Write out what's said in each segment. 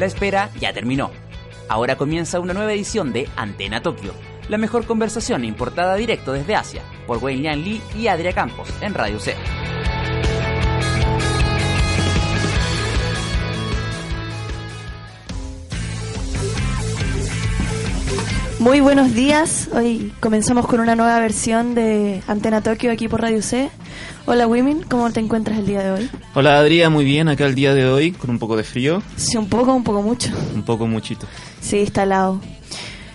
La espera ya terminó. Ahora comienza una nueva edición de Antena Tokio, la mejor conversación importada directo desde Asia, por Wayne Lian Lee y Adria Campos en Radio C. Muy buenos días. Hoy comenzamos con una nueva versión de Antena Tokio aquí por Radio C. Hola Wimin, ¿cómo te encuentras el día de hoy? Hola Adrián, muy bien, acá el día de hoy con un poco de frío. Sí, un poco, un poco mucho. Un poco muchito. Sí, está.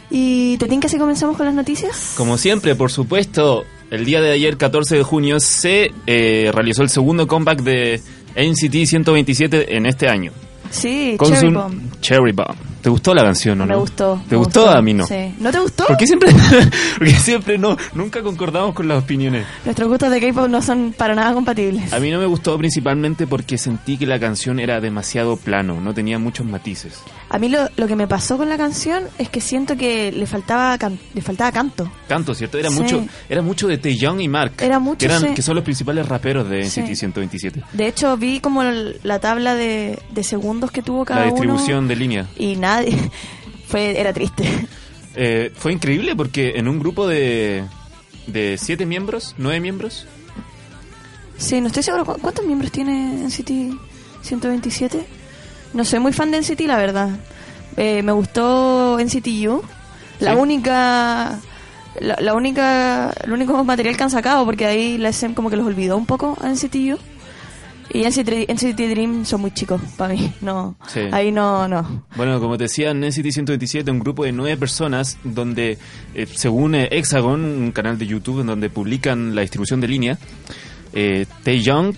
¿Y te tinca si comenzamos con las noticias? Como siempre, por supuesto, el día de ayer, 14 de junio, se eh, realizó el segundo comeback de NCT 127 en este año. Sí, Cherry Bomb. Cherry Bomb. ¿Te gustó la canción o no? Me gustó. ¿Te gustó? A mí no. Sí. ¿No te gustó? ¿Por qué siempre, porque siempre no, nunca concordamos con las opiniones. Nuestros gustos de K-pop no son para nada compatibles. A mí no me gustó principalmente porque sentí que la canción era demasiado plano, no tenía muchos matices. A mí lo, lo que me pasó con la canción es que siento que le faltaba le faltaba canto. Canto, ¿cierto? Era mucho era mucho de Taeyong y Mark. Era mucho, que, eran, que son los principales raperos de NCT 127. De hecho, vi como la tabla de, de segundos que tuvo cada uno. La distribución de línea. Y nadie fue era triste. Eh, fue increíble porque en un grupo de, de siete miembros, nueve miembros. Sí, no estoy seguro. ¿Cuántos miembros tiene NCT 127? No soy muy fan de NCT, la verdad. Eh, me gustó NCT U. La única... La, única... El único material que han sacado, porque ahí la SM como que los olvidó un poco a NCT U. Y NCT, Dream son muy chicos para mí, no, ahí no, no. Bueno, como te decía, NCT 127, un grupo de nueve personas donde, eh, según Hexagon, un canal de YouTube en donde publican la distribución de línea, eh, Taeyong,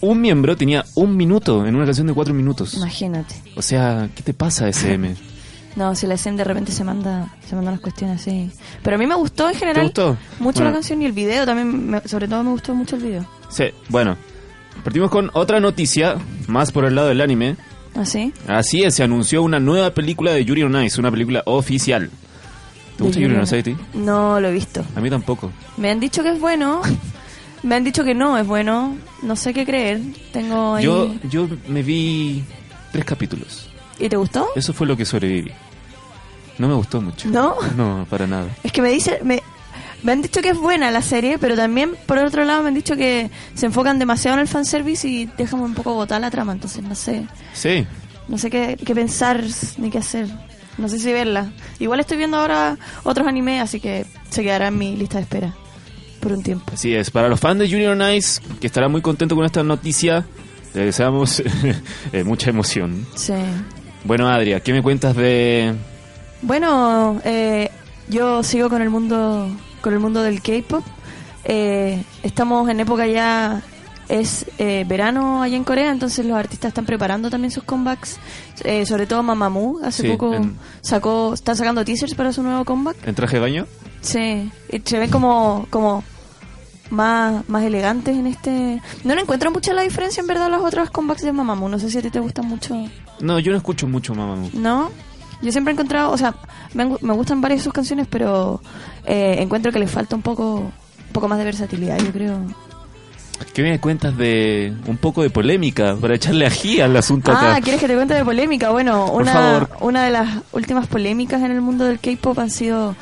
un miembro tenía un minuto en una canción de cuatro minutos. Imagínate. O sea, ¿qué te pasa, SM? No, si la SM de repente se manda se manda unas cuestiones así. Pero a mí me gustó en general. gustó? Mucho la canción y el video también, sobre todo me gustó mucho el video. Sí, bueno, Partimos con otra noticia, más por el lado del anime. ¿Ah, sí? Así es, se anunció una nueva película de Yuri on Ice, una película oficial. ¿Te gusta Yuri on Ice a ti? No, lo he visto. A mí tampoco. Me han dicho que es bueno. Me han dicho que no es bueno. No sé qué creer. Tengo ahí... Yo, yo me vi tres capítulos. ¿Y te gustó? Eso fue lo que sobreviví. No me gustó mucho. ¿No? No, para nada. Es que me dice, me, me han dicho que es buena la serie, pero también, por otro lado, me han dicho que se enfocan demasiado en el fanservice y dejan un poco botar la trama, entonces no sé. Sí. No sé qué, pensar ni qué hacer. No sé si verla. Igual estoy viendo ahora otros animes, así que se quedará en mi lista de espera por un tiempo. Así es. Para los fans de Junior Nice, que estará muy contento con esta noticia, le deseamos eh, mucha emoción. Sí. Bueno, Adria, ¿qué me cuentas de...? Bueno, eh, yo sigo con el mundo con el mundo del K-pop. Eh, estamos en época ya es eh, verano allá en Corea, entonces los artistas están preparando también sus comebacks. Eh, sobre todo Mamamoo, hace poco sacó, está sacando teasers para su nuevo comeback. ¿En traje de baño? Sí, se ven como, como más, más elegantes en este. No le encuentro mucha la diferencia en verdad las otras comebacks de Mamamoo. No sé si a ti te gustan mucho. No, yo no escucho mucho Mamamoo. ¿No? Yo siempre he encontrado, o sea, me, me gustan varias de sus canciones, pero eh, encuentro que le falta un poco, un poco más de versatilidad, yo creo. ¿Qué me cuentas de un poco de polémica para echarle ají al asunto ah, ¿quieres que te cuente de polémica? Bueno, una, una de las últimas polémicas en el mundo del K-pop han sido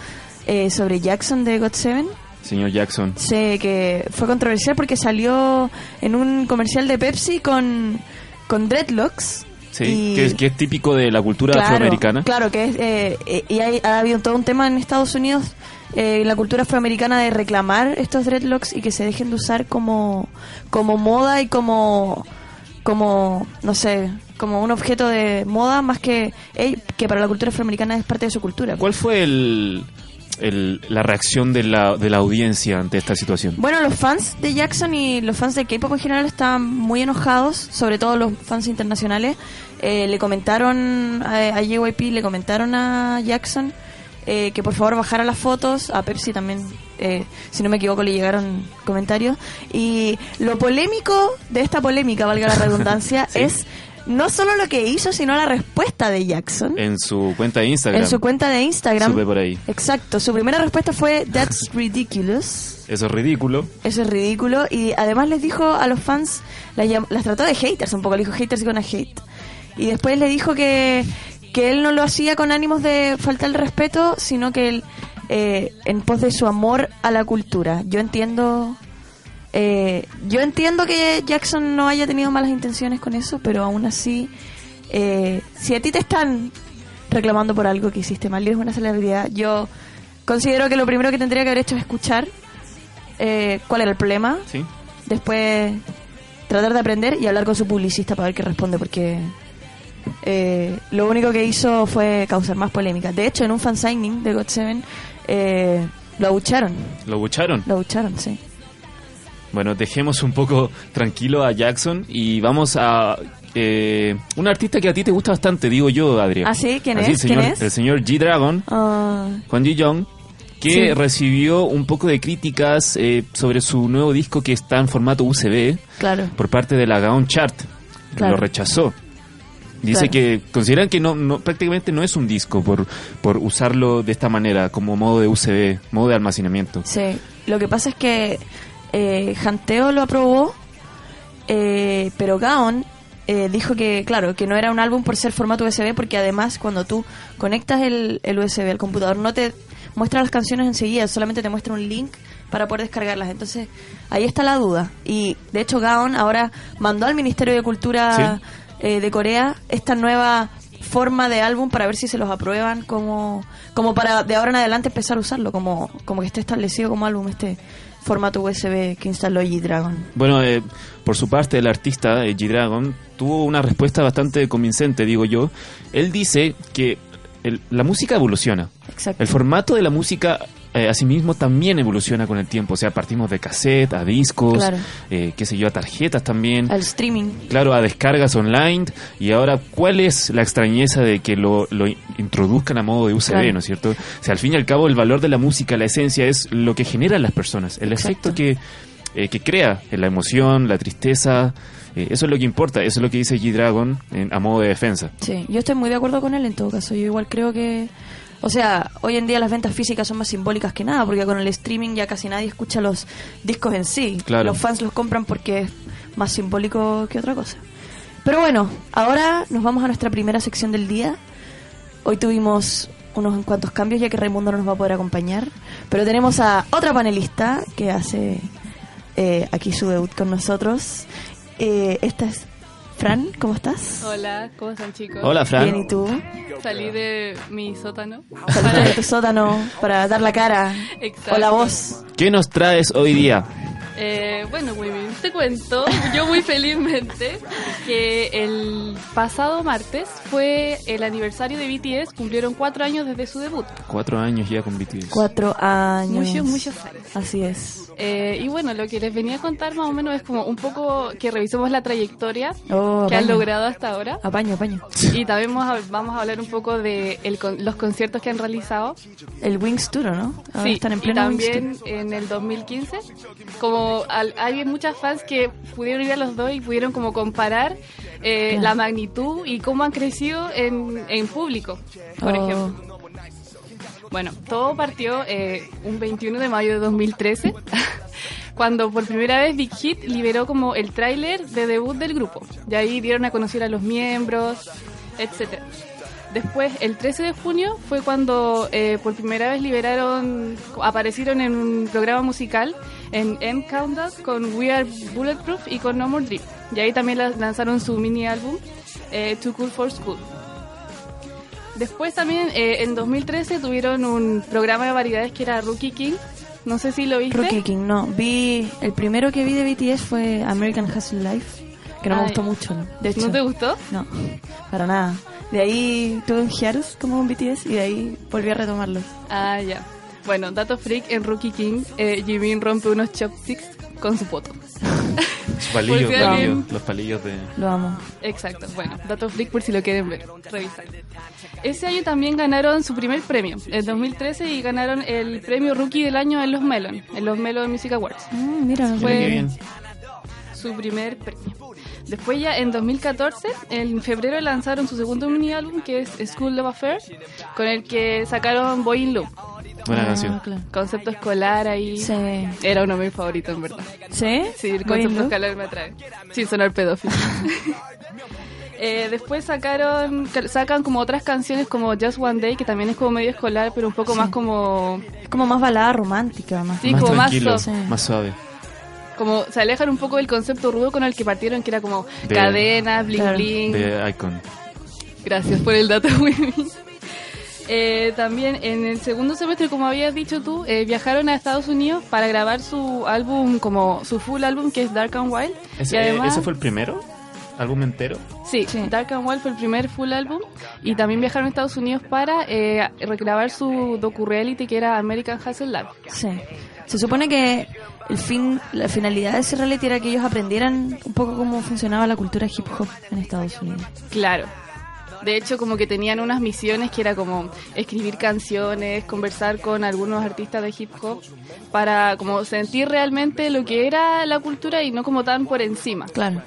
eh, sobre Jackson de God Seven. Señor Jackson. Sí, que fue controversial porque salió en un comercial de Pepsi con, con dreadlocks Sí, que, es, típico de la cultura afroamericana. Claro, que es, eh, y hay, ha habido todo un tema en Estados Unidos, eh, la cultura afroamericana, de reclamar estos dreadlocks y que se dejen de usar como, como moda y como, como, no sé, como un objeto de moda más que, que para la cultura afroamericana es parte de su cultura. ¿Cuál fue el, la reacción de la, de la audiencia ante esta situación? Bueno, los fans de Jackson y los fans de K-pop en general estaban muy enojados, sobre todo los fans internacionales. Eh, le comentaron a, a, JYP, le comentaron a Jackson eh, que por favor bajara las fotos. A Pepsi también, eh, si no me equivoco, le llegaron comentarios. Y lo polémico de esta polémica, valga la redundancia, es no solo lo que hizo, sino la respuesta de Jackson. En su cuenta de Instagram. En su cuenta de Instagram. Sube por ahí. Exacto. Su primera respuesta fue, That's ridiculous. Eso es ridículo. Eso es ridículo. Y además les dijo a los fans, las, las trató de haters un poco. Le dijo haters gonna hate. Y después le dijo que, que él no lo hacía con ánimos de faltar el respeto, sino que él, eh, en pos de su amor a la cultura. Yo entiendo... eh, yo entiendo que Jackson no haya tenido malas intenciones con eso, pero aún así, eh, si a ti te están reclamando por algo que hiciste mal y eres una celebridad, yo considero que lo primero que tendría que haber hecho es escuchar eh, cuál era el problema, Sí. después tratar de aprender y hablar con su publicista para ver qué responde, porque eh, lo único que hizo fue causar más polémica. De hecho, en un fansigning de God Seven eh, lo abucharon, Lo bucharon. lo abucharon, sí. Bueno, dejemos un poco tranquilo a Jackson y vamos a eh, un artista que a ti te gusta bastante, digo yo, Adrián. ¿Ah, sí? ¿Quién Así, es? El señor, ¿Quién es? El señor G-Dragon, Ah, Juan Young, que Sí. recibió un poco de críticas eh, sobre su nuevo disco que está en formato UCB claro. por parte de la Gaon Chart. Claro. Lo rechazó. Dice Claro. que consideran que no, no prácticamente no es un disco por, por usarlo de esta manera, como modo de UCB, modo de almacenamiento. Sí, lo que pasa es que eh, Janteo lo aprobó, eh, pero Gaon eh, dijo que, claro, que no era un álbum por ser formato USB, porque además cuando tú conectas el, el USB al computador no te muestra las canciones enseguida, solamente te muestra un link para poder descargarlas. Entonces, ahí está la duda. Y de hecho, Gaon ahora mandó al Ministerio de Cultura eh, de Corea esta nueva forma de álbum para ver si se los aprueban como como para de ahora en adelante empezar a usarlo como como que esté establecido como álbum este formato USB que instaló G-Dragon. Bueno, eh, por su parte, el artista eh, G-Dragon tuvo una respuesta bastante convincente, digo yo. Él dice que el- la música evoluciona. Exacto. El formato de la música, eh, asimismo, también evoluciona con el tiempo. O sea, partimos de cassette a discos, Claro. eh, qué sé yo, a tarjetas también. Al streaming. Claro, a descargas online. Y ahora, ¿cuál es la extrañeza de que lo, lo introduzcan a modo de USB, Claro. ¿no es cierto? O sea, al fin y al cabo, el valor de la música, la esencia, es lo que generan las personas. El Exacto. efecto que, eh, que crea en la emoción, la tristeza. eh, eso es lo que importa. Eso es lo que dice G-Dragon a modo de defensa. Sí, yo estoy muy de acuerdo con él en todo caso. Yo igual creo que o sea, hoy en día las ventas físicas son más simbólicas que nada, porque con el streaming ya casi nadie escucha los discos en sí. Claro. Los fans los compran porque es más simbólico que otra cosa. Pero bueno, ahora nos vamos a nuestra primera sección del día. Hoy tuvimos unos cuantos cambios ya que Raimundo no nos va a poder acompañar, pero tenemos a otra panelista que hace eh, aquí su debut con nosotros. Eh, esta es Fran, ¿cómo estás? Hola, ¿cómo están chicos? Hola, Fran. Bien, ¿y tú? Salí de mi sótano. Saliste de tu sótano para dar la cara Exacto. o la voz. ¿Qué nos traes hoy día? Eh, bueno, muy bien, te cuento, yo muy felizmente, que el pasado martes fue el aniversario de BTS, cumplieron cuatro años desde su debut. Cuatro años ya con BTS. Cuatro años. Muchos, muchos años. Así es. Eh, y bueno, lo que les venía a contar más o menos es como un poco que revisemos la trayectoria Oh, que han logrado hasta ahora. Apaño, apaño. Y también vamos a, vamos a hablar un poco de el con- los conciertos que han realizado. El Wings Tour, ¿no? Ahora Sí, están en y pleno Wings también en el 2015, como al- hay muchas fans que pudieron ir a los dos y pudieron como comparar eh, Claro. la magnitud y cómo han crecido en, en público, por Oh. ejemplo. Bueno, todo partió eh, un 21 de mayo de 2013, cuando por primera vez Big Hit liberó como el tráiler de debut del grupo. Y ahí dieron a conocer a los miembros, etcétera. Después, el 13 de junio fue cuando eh, por primera vez liberaron, aparecieron en un programa musical en M Countdown con We Are Bulletproof y con No More Dream. Y ahí también la- lanzaron su mini álbum eh, Too Cool for School. Después también eh, en 2013 tuvieron un programa de variedades que era Rookie King. No sé si lo viste. Rookie King, no. Vi, el primero que vi de BTS fue American Hustle Life, que no me Ay. gustó mucho. ¿no? De hecho, ¿No te gustó? No, para nada. De ahí tuve un hiatus como un BTS y de ahí volví a retomarlo. Ah, ya. Bueno, dato freak, en Rookie King, eh, Jimin rompe unos chopsticks con su poto. Los palillos, si los palillos de... Lo amo. Exacto, bueno, dato freak por si lo quieren ver, revisar. Ese año también ganaron su primer premio, en 2013, y ganaron el premio Rookie del año en los Melon, en los Melon Music Awards. Mm, mira, Fue-. Su primer premio. Después ya en 2014, en febrero lanzaron su segundo mini álbum que es School Love Affair, con el que sacaron Boy in Love. Buena Ah, canción. claro. Concepto escolar ahí. Sí. Era uno de mis favoritos, en verdad. ¿Sí? Sí, el concepto escolar me atrae. Sin sonar pedófilo. Eh, después sacaron, sacan como otras canciones como Just One Day, que también es como medio escolar, pero un poco más como... Es como más balada romántica, más. Sí, más como más más suave. Como se alejan un poco del concepto rudo con el que partieron, que era como De- cadenas, bling Claro. bling. De Icon. Gracias por el dato, Willy. Eh, también en el segundo semestre, como habías dicho tú, eh, viajaron a Estados Unidos para grabar su álbum, como su full álbum que es Dark and Wild. ¿Ese, y además, ¿Ese fue el primero? ¿Álbum entero? sí, Sí. Dark and Wild fue el primer full álbum. Y también viajaron a Estados Unidos para eh, regrabar su docu-reality que era American Hustle Live. Sí. Se supone que el fin, la finalidad de ese reality era que ellos aprendieran un poco cómo funcionaba la cultura hip hop en Estados Unidos. Claro. De hecho, como que tenían unas misiones que era como escribir canciones, conversar con algunos artistas de hip hop para como sentir realmente lo que era la cultura y no como tan por encima. Claro.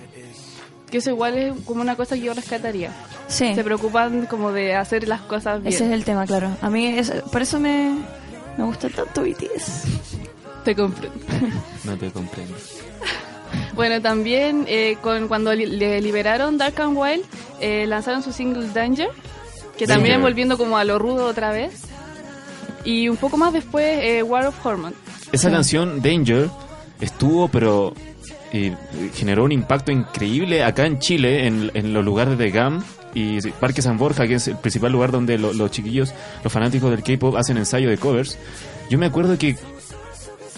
Que eso igual es como una cosa que yo rescataría. Sí. Se preocupan como de hacer las cosas bien. Ese es el tema, claro. A mí, es- por eso me, me gusta tanto BTS. Te comprendo. No te comprendo. Bueno, también eh, con, cuando li- le liberaron Dark and Wild, eh, lanzaron su single Danger, que Danger. también volviendo como a lo rudo otra vez. Y un poco más después, eh, War of Hormones. Esa Sí. canción, Danger, estuvo, pero eh, generó un impacto increíble acá en Chile, en, en los lugares de GAM y Parque San Borja, que es el principal lugar donde lo- los chiquillos, los fanáticos del K-pop, hacen ensayo de covers. Yo me acuerdo que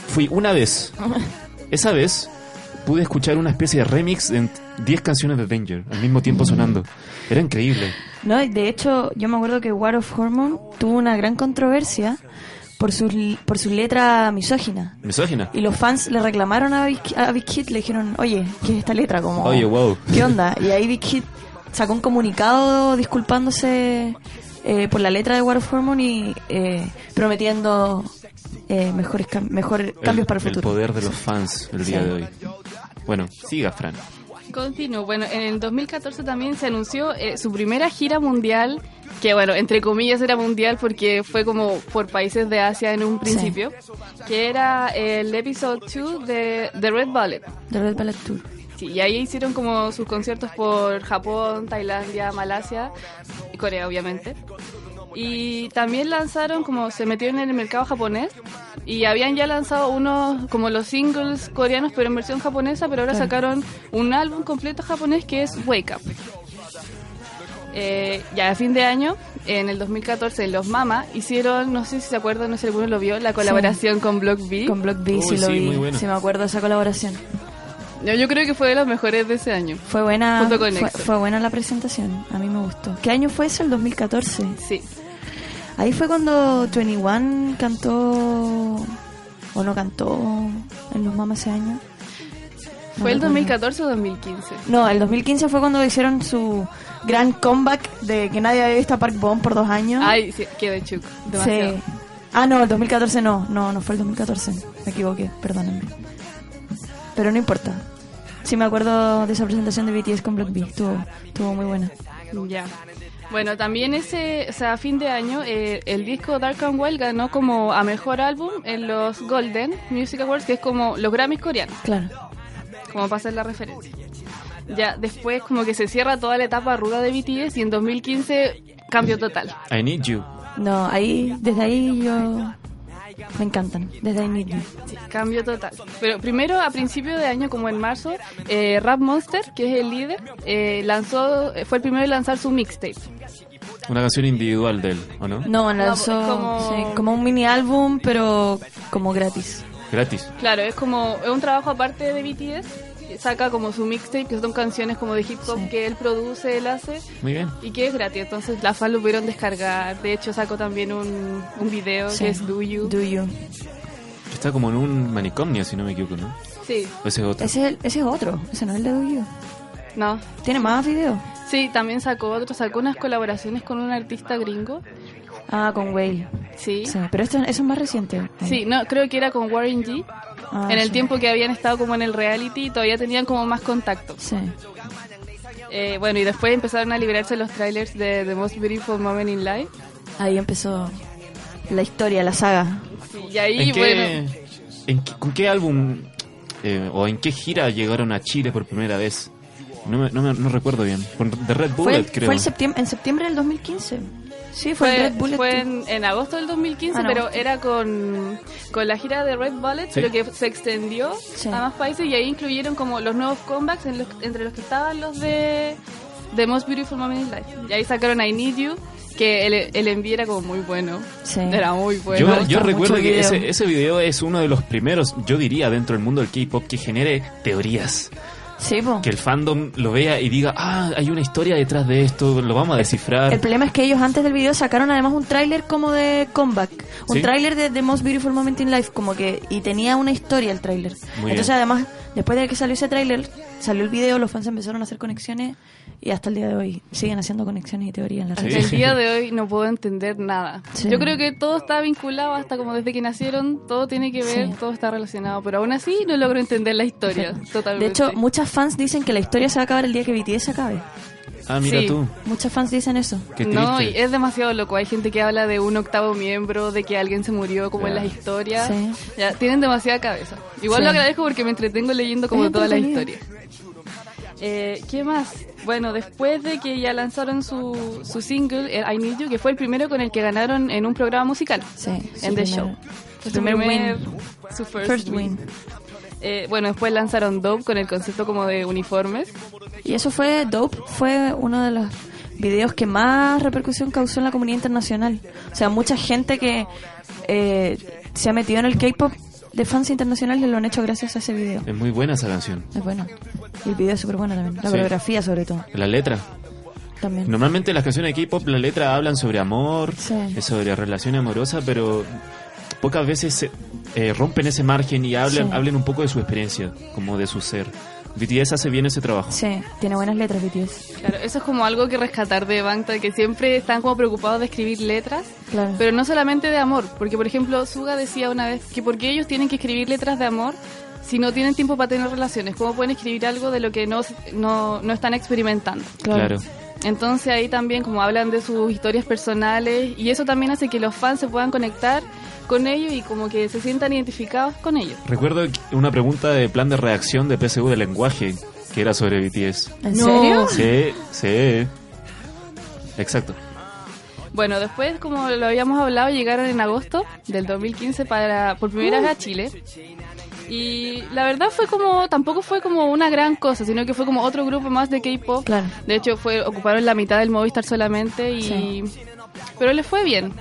fui una vez, esa vez pude escuchar una especie de remix de 10 canciones de Danger al mismo tiempo sonando. Era increíble. No, de hecho, yo me acuerdo que War of Hormone tuvo una gran controversia por su, por su letra misógina. Misógina. Y los fans le reclamaron a Big, a Big Hit, le dijeron, oye, ¿qué es esta letra? Como, Oye, wow. ¿Qué onda? Y ahí Big Hit sacó un comunicado disculpándose eh, por la letra de War of Hormone y eh, prometiendo eh, mejores cam- mejores cambios para el futuro. poder de los fans el día Sí. de hoy. Bueno, siga, Fran. Continúo. Bueno, en el 2014 también se anunció eh, su primera gira mundial, que bueno, entre comillas era mundial porque fue como por países de Asia en un principio, que era el episodio 2 de The Red Ballet. The Red Ballet Tour. Sí, y ahí hicieron como sus conciertos por Japón, Tailandia, Malasia y Corea, obviamente. Y también lanzaron, como se metieron en el mercado japonés, y habían ya lanzado unos, como los singles coreanos, pero en versión japonesa, pero ahora sacaron un álbum completo japonés que es Wake Up. Eh, ya a fin de año, en el 2014, los Mama hicieron, no sé si se acuerdan, no sé si alguno lo vio, la colaboración con Block B. Con Block B, Uy, sí lo sí, vi. muy bueno. Sí, me acuerdo de esa colaboración. Yo, yo creo que fue de los mejores de ese año. Fue buena, Junto con fue, fue buena la presentación. A mí me gustó. ¿Qué año fue eso? El 2014. Sí. Ahí fue cuando 21 cantó o no cantó en los mamas ese año. No ¿Fue el recuerdo. 2014 o 2015? No, el 2015 fue cuando hicieron su gran comeback de que nadie había visto a Park Bom por dos años. Ay, sí, quedé chuc. Demasiado. Sí. Ah, no, el 2014 no. No, no fue el 2014. Me equivoqué, perdónenme. Pero no importa. Sí me acuerdo de esa presentación de BTS con Block B. Estuvo, estuvo muy buena. Ya. Bueno, también ese, o sea, a fin de año, eh, el disco Dark and Wild ganó como a mejor álbum en los Golden Music Awards, que es como los Grammys coreanos, Claro. como para hacer la referencia. Ya, después como que se cierra toda la etapa ruda de BTS y en 2015 cambio total. I Need You. No, ahí, desde ahí yo... Me encantan. Desde Need You. Sí, cambio total. Pero primero, a principio de año, como en marzo, eh, Rap Monster, que es el líder, eh, lanzó, fue el primero en lanzar su mixtape. Una canción individual de él, ¿o no? No, lanzó No, como- sí, como un mini álbum, pero como gratis. Gratis. Claro, es como es un trabajo aparte de BTS. Saca como su mixtape, que son canciones como de hip hop Sí. que él produce, él hace Muy bien. y que es gratis. Entonces las fans lo pudieron descargar. De hecho, sacó también un, un video Sí. que es Do You. Do You. Está como en un manicomio, si no me equivoco, ¿no? Sí, O ese es otro. Ese ese es otro. Ese no es el de Do You. no. Tiene más videos. Sí, también sacó otro. Sacó unas colaboraciones con un artista gringo. Ah, con Whale. Sí. Sí, pero esto, eso es más reciente. Sí, no, creo que era con Warren G. Ah, en el sí. tiempo que habían estado como en el reality, todavía tenían como más contacto. Sí. Eh, bueno, y después empezaron a liberarse los trailers de The Most Beautiful Moment in Life. Ahí empezó la historia, la saga. Y ahí, ¿En qué, bueno, en qué- ¿Con qué álbum eh, o en qué gira llegaron a Chile por primera vez? No, me- no, me- no recuerdo bien. Con The Red Fue, Bullet, el- creo. fue el septiembre, en septiembre del 2015. Sí, fue, el Fue, Red Bullet. fue en, en agosto del 2015, Ah, pero agosto. era con, con la gira de Red Bullet, Sí. pero que se extendió Sí. a más países y ahí incluyeron como los nuevos comebacks en los- entre los que estaban los de The Most Beautiful Moment in Life. Y ahí sacaron I Need You, que el, el envío era como muy bueno. Sí. Era muy bueno. Yo recuerdo que video. ese, ese video es uno de los primeros, yo diría, dentro del mundo del K-pop que genere teorías. Sí, po. Que el fandom lo vea y diga, ah, hay una historia detrás de esto, lo vamos a descifrar. El problema es que ellos antes del video sacaron además un tráiler como de comeback, un Sí. tráiler de The Most Beautiful Moment in Life, como que y tenía una historia el tráiler. Entonces bien. además después de que salió ese tráiler salió el video, los fans empezaron a hacer conexiones y hasta el día de hoy siguen haciendo conexiones y teorías en la Sí. red. El día de hoy no puedo entender nada. Sí. Yo creo que todo está vinculado hasta como desde que nacieron, todo tiene que ver, Sí. todo está relacionado, pero aún así no logro entender la historia totalmente. De hecho, muchas fans dicen que la historia se va a acabar el día que BTS acabe. Ah, mira Sí. tú, Muchas fans dicen eso. qué no, y es demasiado loco. Hay gente que habla de un octavo miembro, de que alguien se murió como en las historias. Sí. Ya, tienen demasiada cabeza. Igual Sí. lo agradezco porque me entretengo leyendo como Es todas las entretenido. Eh, ¿Qué más? Bueno, después de que ya lanzaron su, su single, el I Need You, que fue el primero con el que ganaron en un programa musical, Sí, en The primer- Show. Su Su primer primer- win. Su first, First win. win. Eh, bueno, después lanzaron Dope con el concepto como de uniformes. Y eso fue Dope, fue uno de los videos que más repercusión causó en la comunidad internacional. O sea, mucha gente que eh, se ha metido en el K-pop de fans internacionales lo han hecho gracias a ese video. Es muy buena esa canción. Es bueno. Y el video es súper bueno también. La Sí. coreografía sobre todo. La letra. También. Normalmente las canciones de K-pop, la letra hablan sobre amor, Sí. sobre relación amorosa, pero pocas veces eh, rompen ese margen y hablan, Sí. hablen un poco de su experiencia, como de su ser. BTS hace bien ese trabajo. Sí, tiene buenas letras BTS. Claro, eso es como algo que rescatar de Bangtan, que siempre están como preocupados de escribir letras, Claro. pero no solamente de amor, porque por ejemplo Suga decía una vez que por qué ellos tienen que escribir letras de amor si no tienen tiempo para tener relaciones, ¿cómo pueden escribir algo de lo que no, no, no están experimentando? Claro. Entonces ahí también como hablan de sus historias personales y eso también hace que los fans se puedan conectar con ellos y como que se sientan identificados con ellos. Recuerdo una pregunta de plan de reacción de PSU de lenguaje que era sobre BTS. ¿En serio? Sí, sí. Exacto. Bueno, después, como lo habíamos hablado, llegaron en agosto del 2015 para por primera vez a Chile. Y la verdad fue como, tampoco fue como una gran cosa, sino que fue como otro grupo más de K-pop. Claro. De hecho, fue ocuparon la mitad del Movistar solamente y... Sí. Pero les fue bien.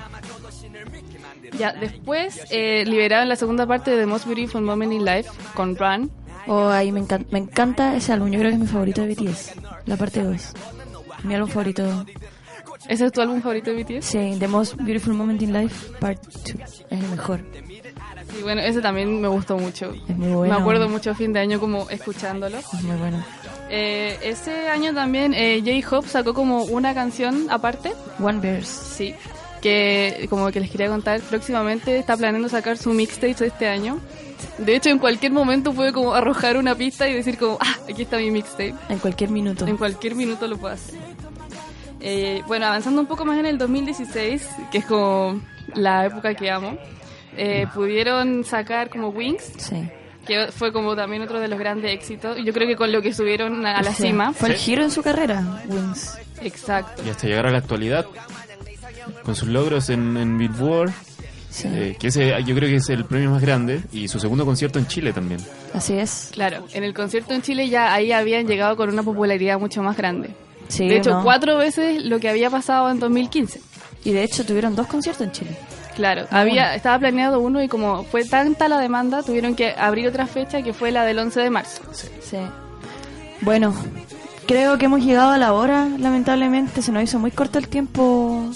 Ya, después eh, liberaron la segunda parte de The Most Beautiful Moment in Life con Run. Oh, ahí me encanta, me encanta ese álbum. Yo creo que es mi favorito de BTS. La parte 2. Mi álbum favorito. ¿Ese es tu álbum favorito de BTS? Sí, The Most Beautiful Moment in Life, Part 2. Es el mejor. Y bueno, ese también me gustó mucho. Es muy bueno. Me acuerdo mucho a fin de año como escuchándolo. Es muy bueno. Eh, ese año también eh, J-Hope sacó como una canción aparte, One Verse. sí, que como que les quería contar, próximamente está planeando sacar su mixtape de este año. De hecho, en cualquier momento puede como arrojar una pista y decir como, ah, aquí está mi mixtape. En cualquier minuto. En cualquier minuto lo puede hacer. Eh, bueno, avanzando un poco más en el 2016, que es como la época que amo, eh, pudieron sacar como Wings, Sí. que fue como también otro de los grandes éxitos. Yo creo que con lo que subieron a, a la Sí. cima. Fue el giro en su carrera, Wings. Exacto. Y hasta llegar a la actualidad, con sus logros en, en Billboard, Sí. eh, que ese yo creo que es el premio más grande, y su segundo concierto en Chile también. Así es. Claro, en el concierto en Chile ya ahí habían llegado con una popularidad mucho más grande. Sí, de hecho, ¿no? cuatro veces lo que había pasado en 2015. Y de hecho tuvieron dos conciertos en Chile. Claro, había bueno. estaba planeado uno y como fue tanta la demanda, tuvieron que abrir otra fecha que fue la del 11 de marzo. Sí. Bueno, creo que hemos llegado a la hora, lamentablemente. Se nos hizo muy corto el tiempo,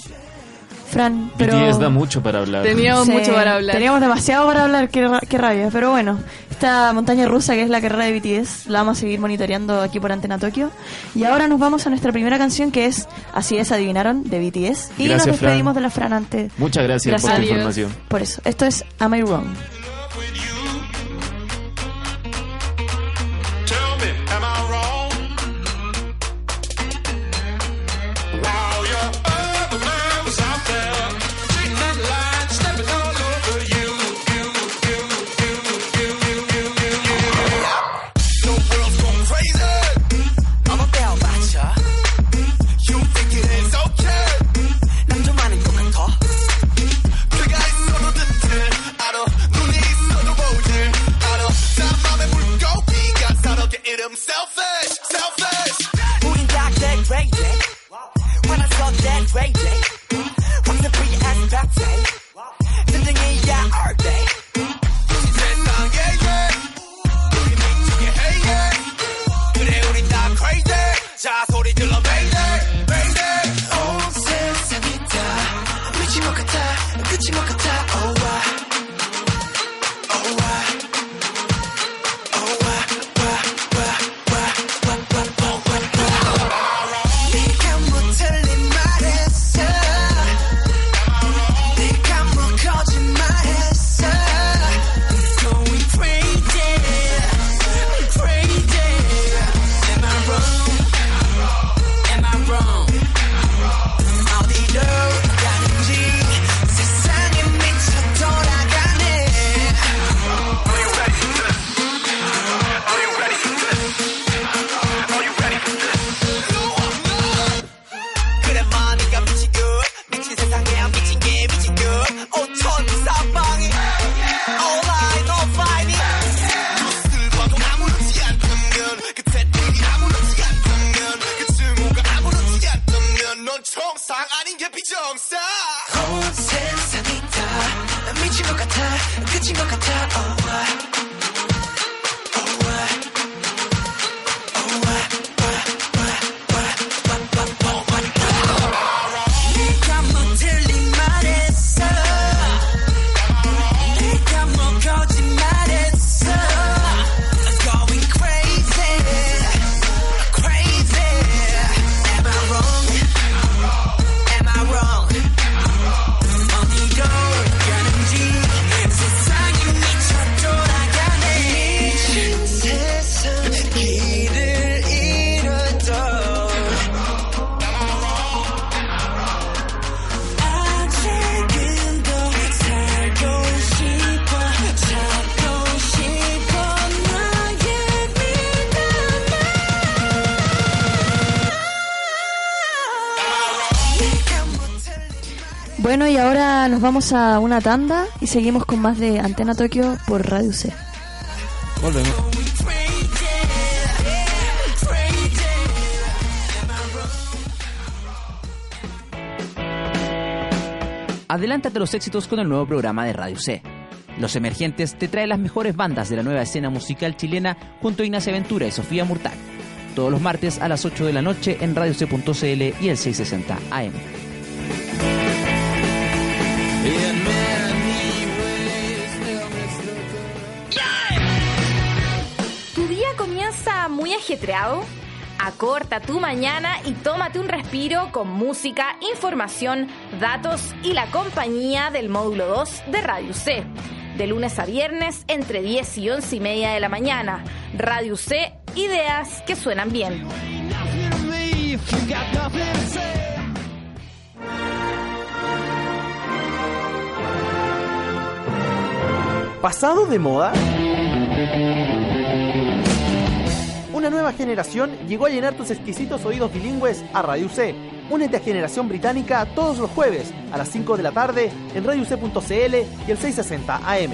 Fran. Pero BTS da mucho para hablar. Teníamos Sí, mucho para hablar. Teníamos demasiado para hablar, qué, ra- qué rabia. Pero bueno, esta montaña rusa que es la carrera de BTS, la vamos a seguir monitoreando aquí por Antena Tokio. Y ahora nos vamos a nuestra primera canción que es Así es, adivinaron, de BTS. Y nos Gracias, despedimos Fran. de la Fran antes. Muchas gracias, por tu Gracias. información. Por eso, esto es Am I Wrong? Nos vamos a una tanda y seguimos con más de Antena Tokio por Radio C. Volvemos. Adelántate a los éxitos con el nuevo programa de Radio C. Los Emergentes te trae las mejores bandas de la nueva escena musical chilena junto a Ignacia Ventura y Sofía Murtag. Todos los martes a las 8 de la noche en radioc.cl y el 660 AM. Ajetreado? Acorta tu mañana y tómate un respiro con música, información, datos y la compañía del módulo 2 de Radio C. De lunes a viernes entre 10 y 11 y media de la mañana. Radio C, ideas que suenan bien. ¿Pasado de moda? Una nueva generación llegó a llenar tus exquisitos oídos bilingües a Radio C. Únete a Generación Británica todos los jueves a las 5 de la tarde en radioc.cl y el 660 AM.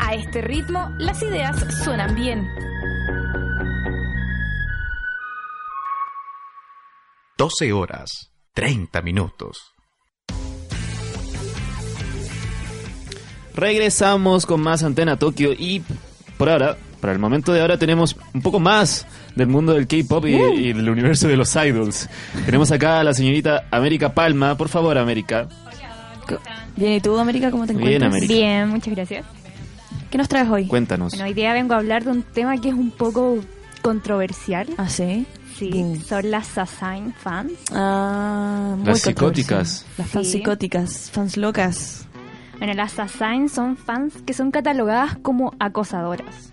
A este ritmo, las ideas suenan bien. 12 horas, 30 minutos. Regresamos con más Antena Tokio y por ahora, para el momento de ahora tenemos un poco más del mundo del K-pop y, y del universo de los idols. Tenemos acá a la señorita América Palma. Por favor, América. Bien, ¿y tú, América, cómo te Bien, encuentras? América. Bien, muchas gracias. ¿Qué nos traes hoy? Cuéntanos. Bueno, hoy día vengo a hablar de un tema que es un poco controversial. ¿Ah, sí? Sí, Mm. son las Assign fans. Ah, muy Las psicóticas. Las fans Sí. psicóticas, fans locas. Bueno, las Assign son fans que son catalogadas como acosadoras.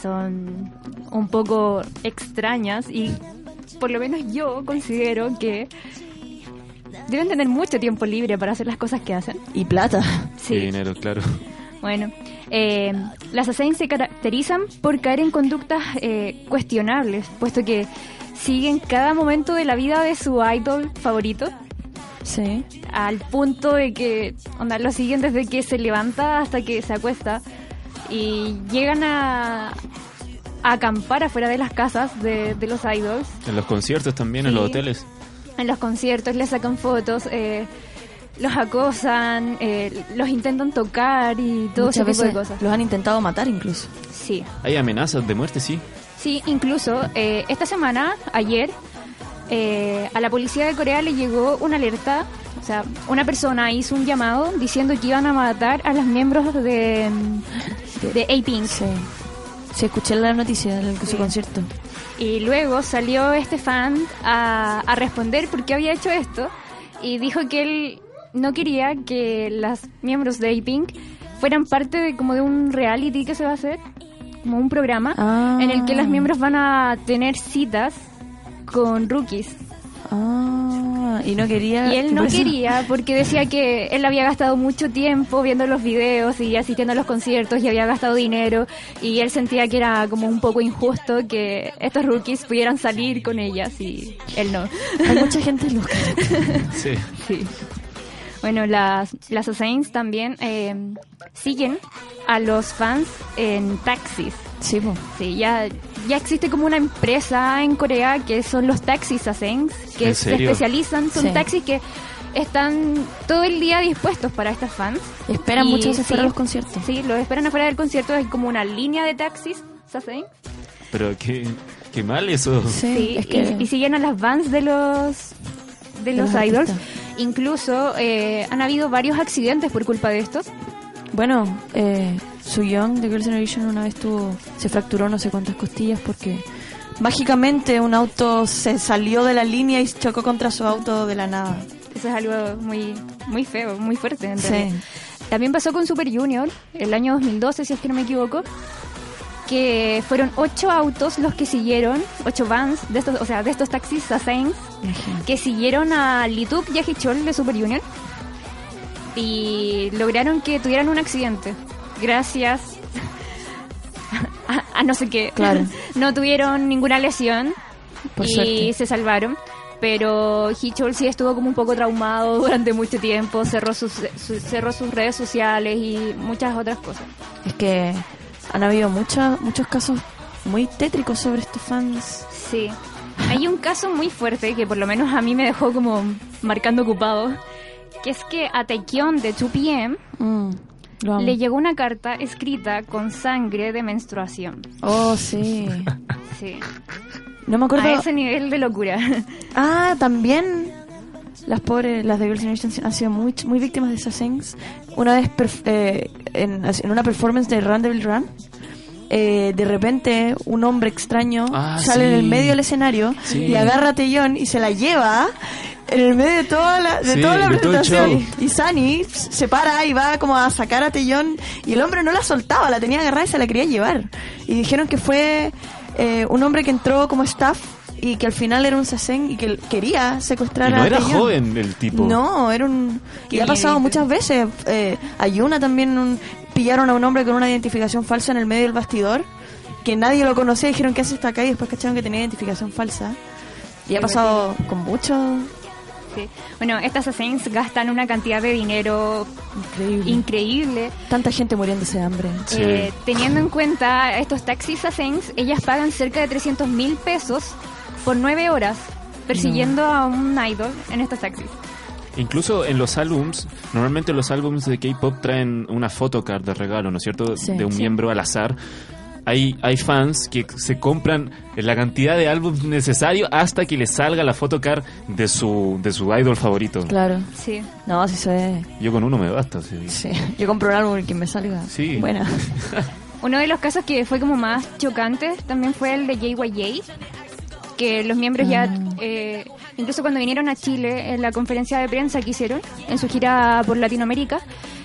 Son un poco extrañas y por lo menos yo considero que deben tener mucho tiempo libre para hacer las cosas que hacen. Y plata. Sí, dinero, claro. Bueno, eh, las Assign se caracterizan por caer en conductas eh, cuestionables, puesto que siguen cada momento de la vida de su idol favorito, Sí. al punto de que onda, lo siguen desde que se levanta hasta que se acuesta y llegan a, a acampar afuera de las casas de, de los idols, En los conciertos también, en Sí. los hoteles. en los conciertos, les sacan fotos. eh, los acosan, eh, los intentan tocar y todo Muchas ese tipo de veces cosas. los han intentado matar incluso. Sí, Hay amenazas de muerte, sí. sí, incluso eh, esta semana, ayer, eh, a la policía de Corea le llegó una alerta, o sea, una persona hizo un llamado diciendo que iban a matar a los miembros de, de A-Pink. Sí. Sí, escuché la noticia de su concierto. Y luego salió este fan a, a responder por qué había hecho esto y dijo que él no quería que los miembros de A-Pink fueran parte de como de un reality que se va a hacer, como un programa Ah. en el que los miembros van a tener citas con rookies. Ah, y no quería. Y él no quería porque decía que él había gastado mucho tiempo viendo los videos y asistiendo a los conciertos y había gastado dinero y él sentía que era como un poco injusto que estos rookies pudieran salir con ellas y él no. Hay mucha gente loca. Sí. Sí. Bueno, las, las Assassins también eh, siguen a los fans en taxis. Sí, po. Sí, ya, ya existe como una empresa en Corea que son los taxis Assassins, que ¿En se especializan, son Sí. taxis que están todo el día dispuestos para estas fans. Esperan Y muchas veces fuera sí, de los conciertos. Sí, los esperan afuera del concierto, hay como una línea de taxis Assassins. Pero qué, qué mal eso. Sí, Sí, es que. y, y siguen a las bands de los de De los, los idols. artistas. Incluso eh, han habido varios accidentes por culpa de estos. Bueno, eh, Young de Girls' Generation una vez tuvo, se fracturó no sé cuántas costillas porque mágicamente un auto se salió de la línea y chocó contra su auto de la nada. Eso es algo muy muy feo, muy fuerte en Sí. También pasó con Super Junior el año 2012, si es que no me equivoco, que fueron ocho autos los que siguieron, ocho vans de estos, o sea, de estos taxis Imagínate. que siguieron a Lituk y a Hichol de Super Junior y lograron que tuvieran un accidente. Gracias a, a no sé qué. Claro. no tuvieron ninguna lesión Por y suerte. se salvaron. Pero Hichol sí estuvo como un poco traumado durante mucho tiempo, cerró sus, su- cerró sus redes sociales y muchas otras cosas. Es que han habido muchos muchos casos muy tétricos sobre estos fans. Sí. Hay un caso muy fuerte que por lo menos a mí me dejó como marcando ocupado, que es que a Taekyon de 2PM Mm, le llegó una carta escrita con sangre de menstruación. Oh, sí. Sí. No me acuerdo. A ese nivel de locura. Ah, también las pobres, las de Girls' Generation han sido muy, muy víctimas de esas things. Una vez eh, en, en una performance de Run Devil Run, eh, de repente un hombre extraño Ah, sale en el sí. medio del escenario Sí. y agarra a Tellón y se la lleva en el medio de toda la, de Sí, toda la de presentación. Y Sunny se para y va como a sacar a Tellón y el hombre no la soltaba, la tenía agarrada y se la quería llevar. Y dijeron que fue eh, un hombre que entró como staff y que al final era un sasen y que quería secuestrar Y no a era Taeyong. joven el tipo. No, era un... Y ha pasado muchas veces. Eh, a Yuna también un- pillaron a un hombre con una identificación falsa en el medio del bastidor, que nadie lo conocía, dijeron que hace esta acá y después cacharon que tenía identificación falsa. Y ha pasado con mucho... Sí. Bueno, estas assassins gastan una cantidad de dinero Increíble. increíble. Tanta gente muriéndose de hambre. Sí. Eh, teniendo en cuenta estos taxis assassins, ellas pagan cerca de 300 mil pesos por nueve horas persiguiendo a un idol en estos taxis. Incluso en los álbums, normalmente los álbums de K-pop traen una photocard de regalo, ¿no es cierto? Sí. de un Sí. miembro al azar. Hay, hay fans que se compran la cantidad de álbums necesario hasta que les salga la photocard de su, de su idol favorito. Claro. Sí. No, sí se... Yo con uno me basta. sí. Sí. Yo compro un álbum y que me salga. Sí. Buena. Uno de los casos que fue como más chocante también fue el de JYJ, que los miembros ya, eh, incluso cuando vinieron a Chile en la conferencia de prensa que hicieron en su gira por Latinoamérica,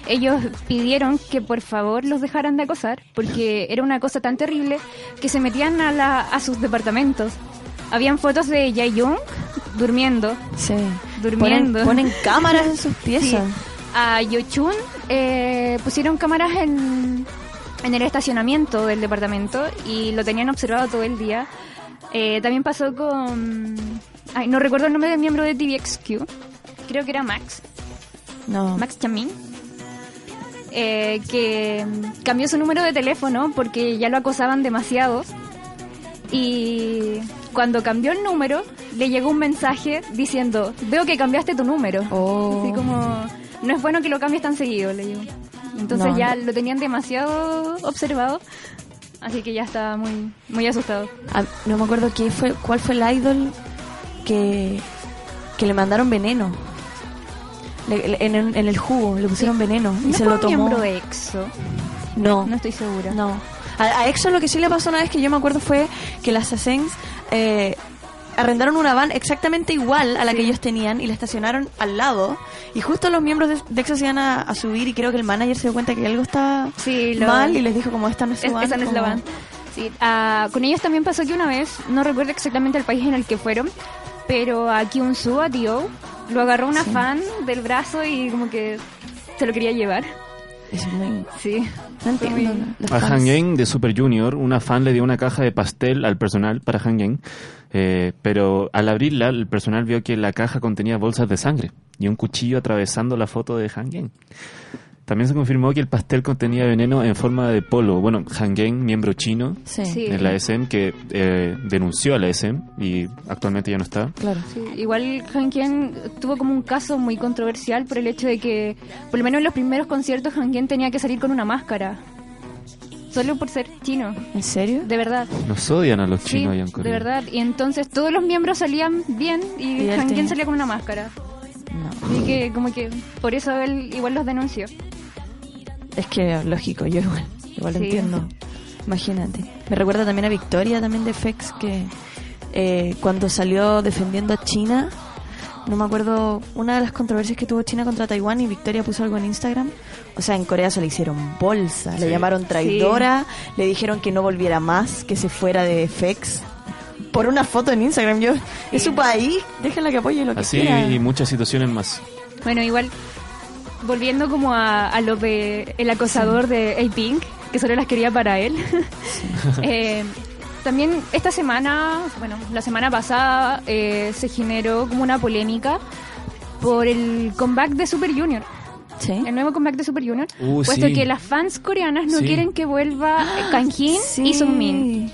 ellos pidieron que por favor los dejaran de acosar, porque era una cosa tan terrible que se metían a, la, a sus departamentos. Habían fotos de Jaeyoung durmiendo. Sí. Durmiendo. Ponen, ponen cámaras en sus Sí. piezas. A Yochun eh, pusieron cámaras en, en el estacionamiento del departamento y lo tenían observado todo el día. Eh, también pasó con... Ay, no recuerdo el nombre del miembro de TVXQ. Creo que era Max. No. Max Chamin. eh, que cambió su número de teléfono porque ya lo acosaban demasiado. Y cuando cambió el número, le llegó un mensaje diciendo, veo que cambiaste tu número. Oh. Así como no es bueno que lo cambies tan seguido, le digo. Entonces No, ya no. lo tenían demasiado observado, así que ya estaba muy, muy asustado. Ah, no me acuerdo qué fue, cuál fue el idol que, que le mandaron veneno. Le- le- en, en el jugo le pusieron veneno y ¿No se fue lo un tomó. miembro de EXO? No, No estoy segura. no. A, a EXO lo que sí le pasó una vez que yo me acuerdo fue que las Assassins eh, arrendaron una van exactamente igual a la que ellos tenían y la estacionaron al lado. Y justo los miembros de, de EXO se iban a, a subir y creo que el manager se dio cuenta que algo estaba Sí, lo- mal y les dijo como esta no es su Es- van. esa no es la van. Sí, ah, con ellos también pasó que una vez, no recuerdo exactamente el país en el que fueron, pero a Kyunsu, a Dio, lo agarró una fan del brazo y como que se lo quería llevar. Es muy... Sí. No Fue entiendo. muy- los A. Han Yang de Super Junior, una fan le dio una caja de pastel al personal para Han Yang, eh, pero al abrirla el personal vio que la caja contenía bolsas de sangre y un cuchillo atravesando la foto de Han Yang. También se confirmó que el pastel contenía veneno en forma de polo. Bueno, Han Yang, miembro chino Sí, Sí. de la SM, que eh, denunció a la SM y actualmente ya no está. claro. Sí, igual Han Kien tuvo como un caso muy controversial por el hecho de que, por lo menos en los primeros conciertos, Han Kien tenía que salir con una máscara. Solo por ser chino. ¿En serio? De verdad. Nos odian a los Sí, chinos allá en de Corea. verdad. Y entonces todos los miembros salían bien y, Y Han Kien tenía- salía con una máscara. No. Así que como que por eso él igual los denunció. Es que lógico, yo igual, igual lo Sí. entiendo. Imagínate. Me recuerda también a Victoria, también de FX, que eh, cuando salió defendiendo a China, no me acuerdo, una de las controversias que tuvo China contra Taiwán y Victoria puso algo en Instagram. O sea, en Corea se le hicieron bolsa, le llamaron traidora, le dijeron que no volviera más, que se fuera de FX. Por una foto en Instagram, yo, es su país, déjenla que apoye lo que Así quiera. y muchas situaciones más. Bueno, igual, volviendo como a, a lo de el acosador de A-Pink, que solo las quería para él. eh, también esta semana, bueno, la semana pasada eh, se generó como una polémica por el comeback de Super Junior. Sí. El nuevo comeback de Super Junior. Uh, puesto sí. que las fans coreanas no Sí. quieren que vuelva Kanjin Sí. y Sungmin.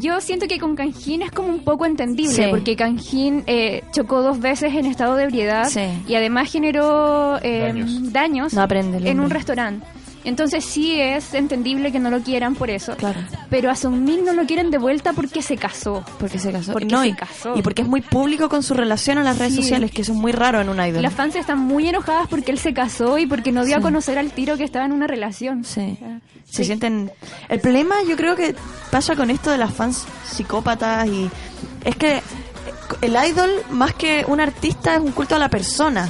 Yo siento que con Kanjin es como un poco entendible, Sí. porque Kanjin eh, chocó dos veces en estado de ebriedad Sí. y además generó eh, Daños. daños, No aprende el en un restaurante. Entonces sí es entendible que no lo quieran por eso. Claro. Pero a Sungmin no lo quieren de vuelta porque se casó. Porque se casó. Porque No, se y, casó. y porque es muy público con su relación en las redes sociales, que eso es muy raro en un idol. Las fans están muy enojadas porque él se casó y porque no dio a conocer al tiro que estaba en una relación. Sí. Se sí. sienten... El problema yo creo que pasa con esto de las fans psicópatas y... Es que el idol, más que un artista, es un culto a la persona.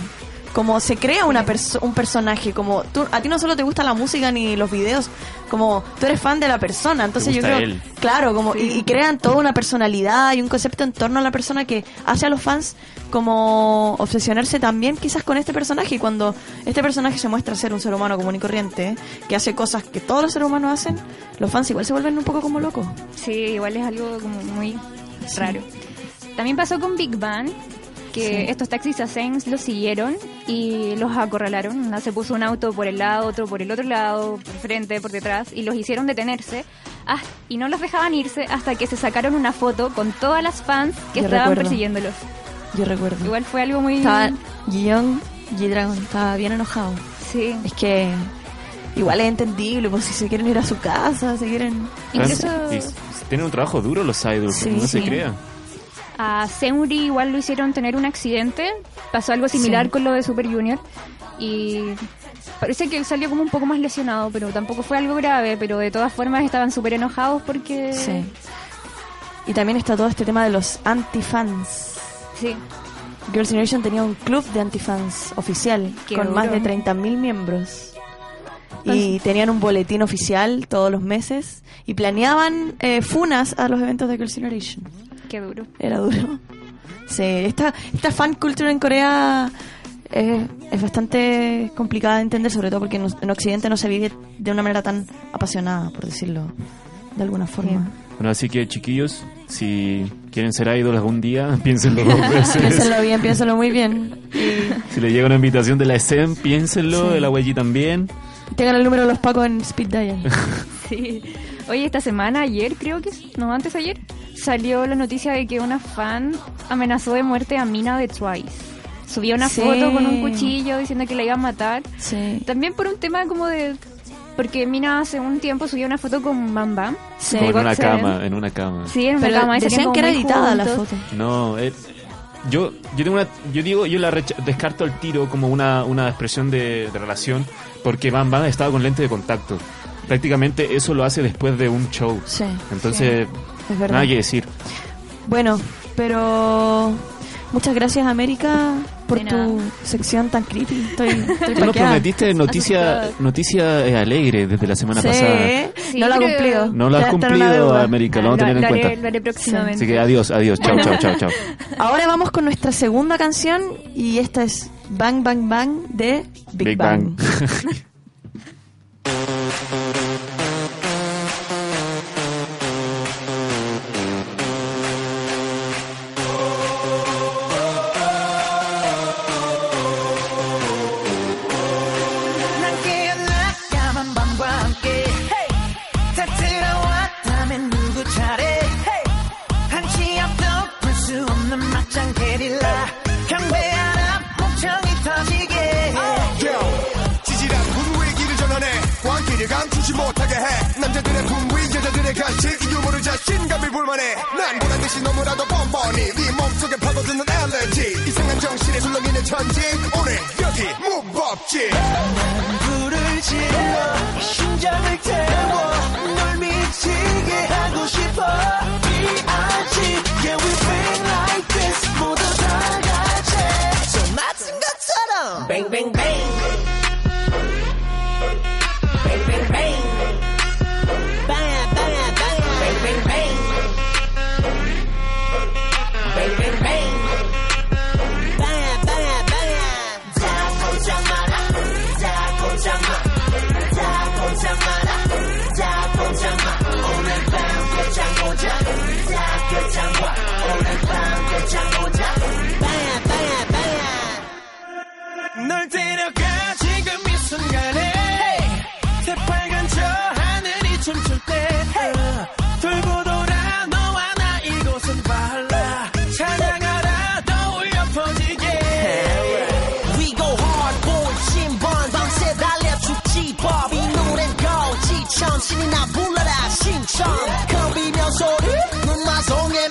Como se crea una perso- un personaje, como tú, a ti no solo te gusta la música ni los videos, como tú eres fan de la persona, entonces yo gusta creo, él. claro, como y, y crean toda una personalidad y un concepto en torno a la persona que hace a los fans como obsesionarse también quizás con este personaje y cuando este personaje se muestra ser un ser humano común y corriente, que hace cosas que todos los seres humanos hacen, los fans igual se vuelven un poco como locos. Sí, igual es algo como muy raro. También pasó con Big Bang, que Sí. estos taxis Ascens los siguieron y los acorralaron. Se puso un auto por el lado, otro por el otro lado, por frente, por detrás, y los hicieron detenerse. ah, y no los dejaban irse hasta que se sacaron una foto con todas las fans que Yo estaban recuerdo. persiguiéndolos. Yo recuerdo. Igual fue algo muy... Estaba Young G-Dragon, estaba bien enojado. Sí. Es que igual es entendible, pues si se quieren ir a su casa, se quieren... Incluso s- tienen un trabajo duro los idols, Sí, no se crea. A Seuri igual lo hicieron tener un accidente. Pasó algo similar Sí. con lo de Super Junior. Y parece que él salió como un poco más lesionado, pero tampoco fue algo grave. Pero de todas formas estaban súper enojados porque... Sí. Y también está todo este tema de los antifans. Sí. Girls' Generation tenía un club de antifans oficial Qué con más de 30.000 miembros. Y tenían un boletín oficial todos los meses y planeaban eh, funas a los eventos de Girls' Generation. Qué duro. Era duro. Sí, esta, esta fan culture en Corea eh, es bastante complicada de entender, sobre todo porque en, en Occidente no se vive de una manera tan apasionada, por decirlo de alguna forma. Bueno, así que chiquillos, si quieren ser idols algún día, piénsenlo dos veces. Piénsalo bien, piénsalo muy bien. Si les llega una invitación de la SEM, piénsenlo, Sí. de la Huelli también. Tengan el número de los pacos en Speed Dial. Sí. Oye, esta semana, ayer creo que... es- No, antes ayer, salió la noticia de que una fan amenazó de muerte a Mina de Twice. subía una Sí. foto con un cuchillo diciendo que la iba a matar. Sí. También por un tema como de... Porque Mina hace un tiempo subió una foto con Bam Bam. Sí. Como en una Seven. cama, en una cama. Sí, en una Pero cama. y decían que era editada la foto. No, eh, yo, yo tengo una, yo digo, yo la recha- descarto al tiro como una, una expresión de, de relación, porque Bam Bam estaba con lente de contacto. Prácticamente eso lo hace después de un show. Sí. Entonces, Es verdad. nada que decir. Bueno, pero muchas gracias América por De tu nada. sección tan creepy. Estoy, estoy Tú nos prometiste noticia, noticia eh, alegre desde la semana Sí, pasada. Sí, no lo ha cumplido. No lo has cumplido. América, lo vamos a tener en lo haré, cuenta. lo haré próximamente. Así que adiós, adiós, chao, chao, chao, chao. Ahora vamos con nuestra segunda canción y esta es Bang Bang Bang de Big, Bang. 난 액션 컵이면 소리 눈마성에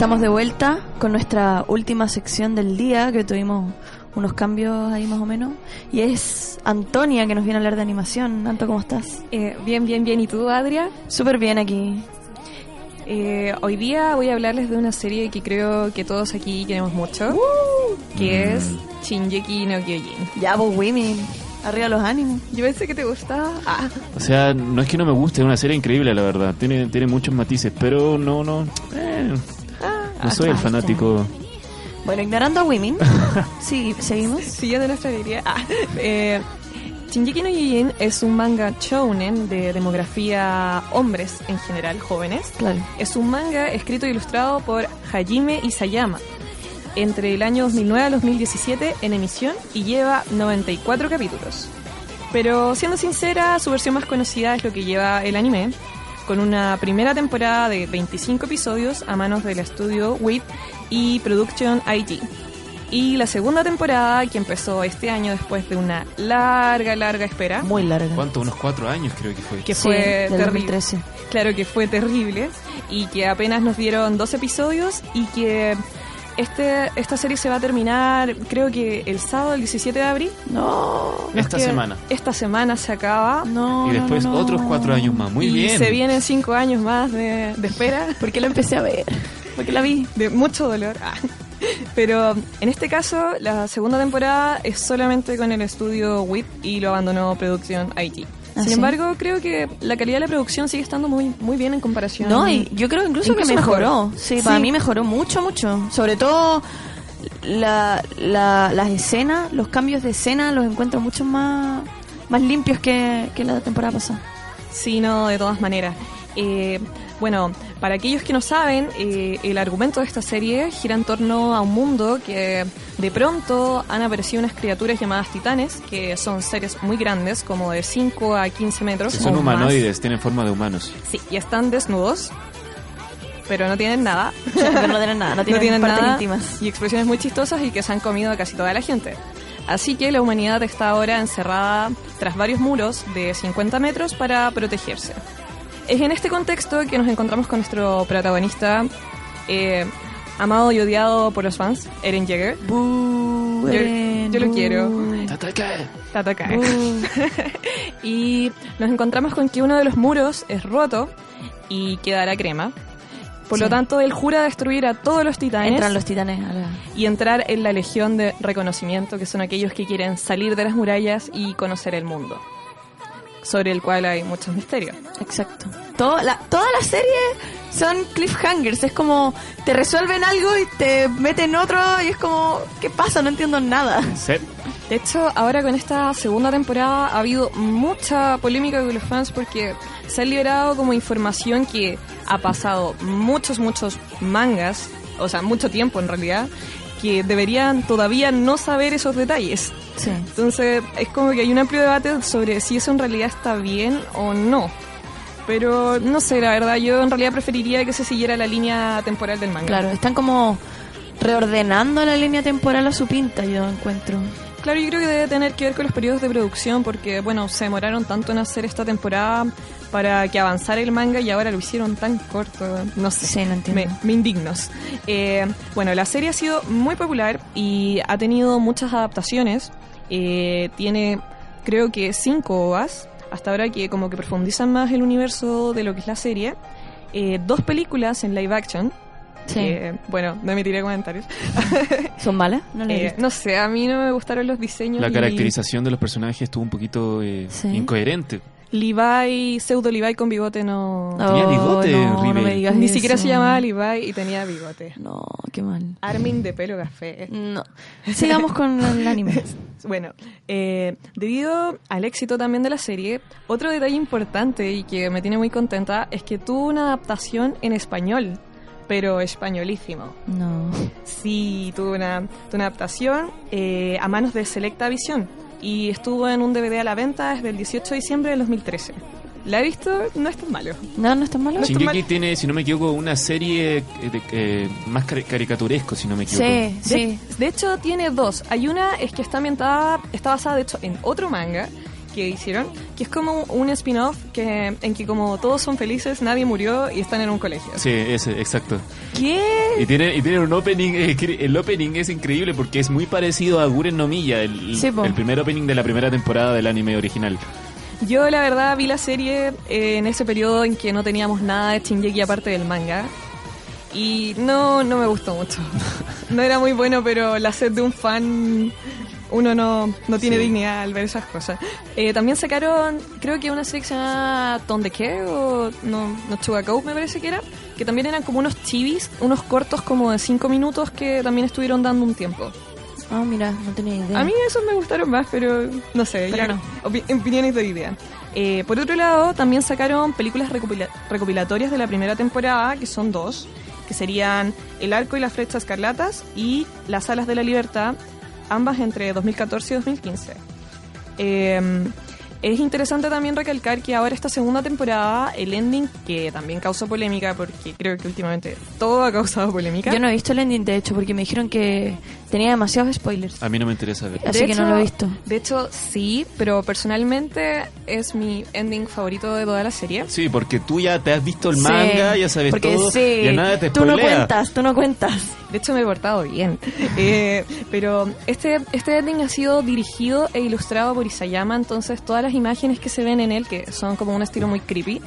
estamos de vuelta con nuestra última sección del día, que tuvimos unos cambios ahí más o menos. Y es Antonia que nos viene a hablar de animación. Anto, ¿cómo estás? Eh, bien, bien, bien. ¿Y tú, Adria? Súper bien aquí. Eh, hoy día voy a hablarles de una serie que creo que todos aquí queremos mucho, que es Shinjeki no Kyojin. Ya, pues, women. Arriba los ánimos. Yo pensé que te gustaba. Ah, O sea, no es que no me guste, es una serie increíble, la verdad. Tiene, tiene muchos matices, pero no, no. eh, no soy el fanático. Bueno, ignorando a Women. sí, seguimos. siguiendo nuestra alegría. Ah, eh, Shinjeki no Yojin es un manga shounen de demografía hombres en general, jóvenes. Claro. Es un manga escrito e ilustrado por Hajime Isayama entre el año 2009 al 2017 en emisión y lleva 94 capítulos. Pero siendo sincera, su versión más conocida es lo que lleva el anime, con una primera temporada de 25 episodios a manos del estudio WIT y Production IG. Y la segunda temporada, que empezó este año después de una larga, larga espera. Muy larga. ¿Cuánto? Unos cuatro años creo que fue. Que Sí, fue terrible. 2013. Claro que fue terrible. Y que apenas nos dieron dos episodios y que este, esta serie se va a terminar, creo que el sábado, el 17 de abril. No. Esta queda- semana. Esta semana se acaba. No. Y después no, no, no. otros cuatro años más. Muy y bien. se vienen cinco años más de, de espera. Porque la empecé a ver. Porque la vi. De mucho dolor. Ah. Pero en este caso, la segunda temporada es solamente con el estudio WIT y lo abandonó Producción IT. ¿Ah, Sin sí? embargo, creo que la calidad de la producción sigue estando muy, muy bien en comparación. No, y yo creo incluso, Incluso que mejor. mejoró. Sí, para mí mejoró mucho, mucho. Sobre todo la, la- las escenas, los cambios de escena los encuentro mucho más, más limpios que, que la temporada pasada. Sí, no, de todas maneras. Eh, bueno, para aquellos que no saben, eh, el argumento de esta serie gira en torno a un mundo que de pronto han aparecido unas criaturas llamadas titanes, que son seres muy grandes, como de 5 a 15 metros. Que son o más. humanoides, tienen forma de humanos. Sí, y están desnudos, pero no tienen nada. Pero no tienen nada, no tienen partes nada, íntimas. Y expresiones muy chistosas y que se han comido a casi toda la gente. Así que la humanidad está ahora encerrada tras varios muros de 50 metros para protegerse. Es en este contexto que nos encontramos con nuestro protagonista, eh, amado y odiado por los fans, Eren Jaeger. Yo- lo quiero. Tatakae. y nos encontramos con que uno de los muros es roto y quedará crema. Por lo tanto, él jura destruir a todos los titanes Entran los titanes a la... y entrar en la legión de reconocimiento, que son aquellos que quieren salir de las murallas y conocer el mundo, sobre el cual hay muchos misterios. Exacto. Todo, la, toda la serie son cliffhangers. Es como te resuelven algo y te meten otro y es como, ¿qué pasa? No entiendo nada. De hecho, ahora con esta segunda temporada ha habido mucha polémica con los fans porque se ha liberado como información que ha pasado muchos, muchos mangas, o sea, mucho tiempo en realidad, que deberían todavía no saber esos detalles. Sí. Entonces, es como que hay un amplio debate sobre si eso en realidad está bien o no. Pero no sé, la verdad, yo en realidad preferiría que se siguiera la línea temporal del manga. Claro, están como reordenando la línea temporal a su pinta, yo encuentro. Claro, yo creo que debe tener que ver con los periodos de producción porque, bueno, se demoraron tanto en hacer esta temporada para que avanzara el manga y ahora lo hicieron tan corto. No sé. Sí, no entiendo. Me, me indignos. Eh, bueno, la serie ha sido muy popular y ha tenido muchas adaptaciones. Eh, tiene, creo que, cinco OVAs hasta ahora que como que profundizan más el universo de lo que es la serie. Eh, dos películas en live action. Sí. que, bueno, no emitiré comentarios. ¿Son malas? No Eh, no sé, a mí no me gustaron los diseños. La y caracterización de los personajes estuvo un poquito eh, Sí. incoherente. Levi, pseudo Levi con bigote no. Tenía bigote, no, no me digas Ni eso. siquiera se llamaba Levi y tenía bigote. No, qué mal. Armin de pelo café. No. Sigamos con el anime. Bueno, eh, debido al éxito también de la serie, otro detalle importante y que me tiene muy contenta es que tuvo una adaptación en español, pero españolísimo. No. Sí, tuvo una, tuvo una adaptación eh, a manos de Selecta Visión y estuvo en un DVD a la venta desde el 18 de diciembre del 2013. La he visto, no es tan malo. No, no está malo. Shingeki tiene, si no me equivoco, una serie eh, de- eh, más cari- caricaturesco, si no me equivoco. Sí, De, sí. de hecho, tiene dos. Hay una es que está ambientada, está basada de hecho en otro manga que hicieron, que es como un spin-off que en que como todos son felices, nadie murió y están en un colegio. Sí, ese, exacto. ¿Qué? Y tiene, y tiene un opening, eh, el opening es increíble porque es muy parecido a Guren no Miya, el, Sí, el primer opening de la primera temporada del anime original. Yo la verdad vi la serie eh, en ese periodo en que no teníamos nada de Shingeki aparte del manga. Y no, no me gustó mucho. No era muy bueno, pero la sed de un fan uno no, no tiene Sí. dignidad al ver esas cosas. Eh, también sacaron, creo que una serie que se llama de Care o no, no Chugacope me parece que era, que también eran como unos chivis, unos cortos como de 5 minutos que también estuvieron dando un tiempo. Ah, mira, no tenía idea. A mí esos me gustaron más, pero no sé, Pero ya no. opi- opiniones de idea. Eh, por otro lado, también sacaron películas recopila- recopilatorias de la primera temporada, que son dos, que serían El arco y las flechas escarlatas y Las alas de la libertad, ambas entre 2014 y 2015. Eh, es interesante también recalcar que ahora esta segunda temporada, el ending, que también causó polémica, porque creo que últimamente todo ha causado polémica. Yo no he visto el ending, de hecho, porque me dijeron que tenía demasiados spoilers. A mí no me interesa ver. Así que no lo he visto. De hecho, sí, pero personalmente es mi ending favorito de toda la serie. Sí, porque tú ya te has visto el Sí, manga, ya sabes porque todo, sí, ya nada te Tú no cuentas, tú no cuentas. De hecho, me he portado bien. Eh, pero este, este ending ha sido dirigido e ilustrado por Isayama, entonces todas las imágenes que se ven en él, que son como un estilo muy creepy,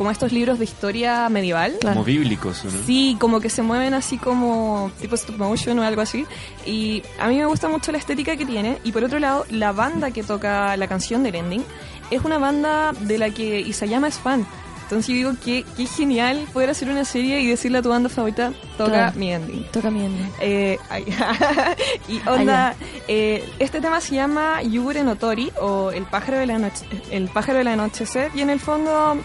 como estos libros de historia medieval. Como bíblicos, ¿no? Sí, como que se mueven así como tipo stop motion o algo así. Y a mí me gusta mucho la estética que tiene. Y por otro lado, la banda que toca la canción del ending es una banda de la que Isayama es fan. Entonces yo digo que qué genial poder hacer una serie y decirle a tu banda favorita, toca Claro. mi ending. Toca mi ending. Eh, ay, y onda, eh, este tema se llama Yugure no Tori o el pájaro de la noche, el pájaro del anochecer y en el fondo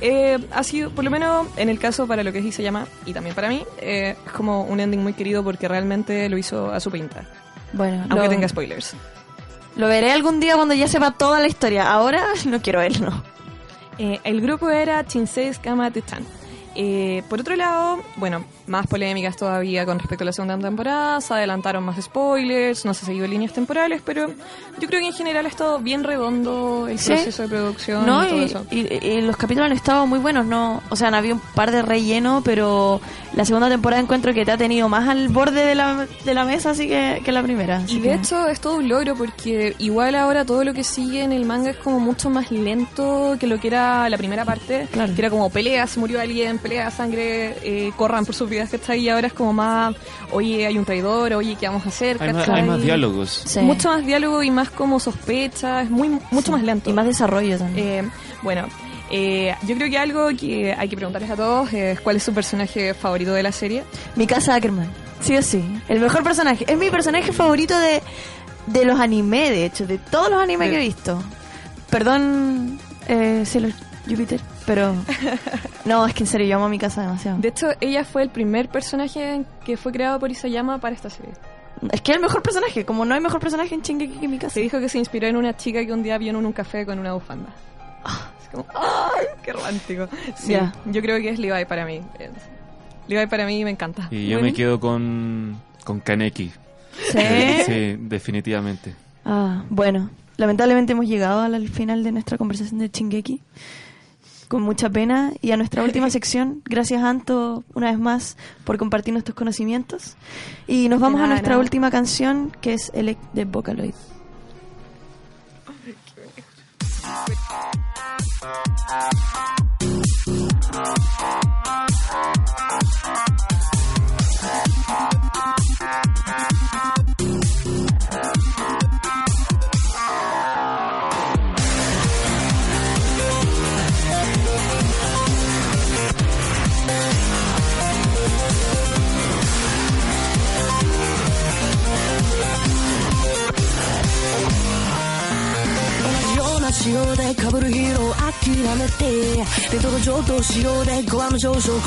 eh, ha sido, por lo menos en el caso para lo que es se llama y también para mí, eh, es como un ending muy querido porque realmente lo hizo a su pinta, Bueno, aunque lo, tenga spoilers. lo veré algún día cuando ya sepa toda la historia. Ahora no quiero verlo. Eh, el grupo era Chinsei Kama Chan. Eh, por otro lado, bueno, más polémicas todavía con respecto a la segunda temporada, se adelantaron más spoilers, no se siguió líneas temporales, pero yo creo que en general ha estado bien redondo el Sí. proceso de producción No, y todo eso. y- y los capítulos han estado muy buenos, no, o sea, han habido un par de relleno, pero la segunda temporada encuentro que te ha tenido más al borde de la, de la mesa así que, que la primera. Y de que- hecho es todo un logro porque igual ahora todo lo que sigue en el manga es como mucho más lento que lo que era la primera parte, Claro. que era como peleas, murió alguien, pelea, sangre, eh, corran por sus vidas que está ahí, ahora es como más, oye, hay un traidor, oye, ¿qué vamos a hacer? Hay más, ¿Cachai? hay más diálogos. Sí. Mucho más diálogo y más como sospecha, es muy mucho más lento. y más desarrollo también. Eh, bueno, eh, yo creo que algo que hay que preguntarles a todos es cuál es su personaje favorito de la serie. Mi casa Ackerman, sí o sí. El mejor personaje. Es mi personaje favorito de, de los animes, de hecho, de todos los animes De- que he visto. Perdón, eh, Sailor Jupiter, pero... no, es que en serio, yo amo a mi casa demasiado. De hecho, ella fue el primer personaje que fue creado por Isayama para esta serie. Es que es el mejor personaje, como no hay mejor personaje en Shingeki que mi casa. Se dijo que se inspiró en una chica que un día vio en un café con una bufanda. Es como, ¡ay, qué romántico! Sí, Ya. yo creo que es Levi para mí. Eh, Levi para mí me encanta. Y yo Bueno. me quedo con, con Kaneki. ¿Sí? Sí, definitivamente. Ah, bueno. Lamentablemente hemos llegado al final de nuestra conversación de Chingeki. Con mucha pena. Y a nuestra última sección. Gracias, Anto, una vez más, por compartir tus conocimientos. Y nos vamos a nuestra última canción, que es Elec de Vocaloid. 同じような仕様で被るヒーロー諦めてレトロ上等仕様でグアム上昇言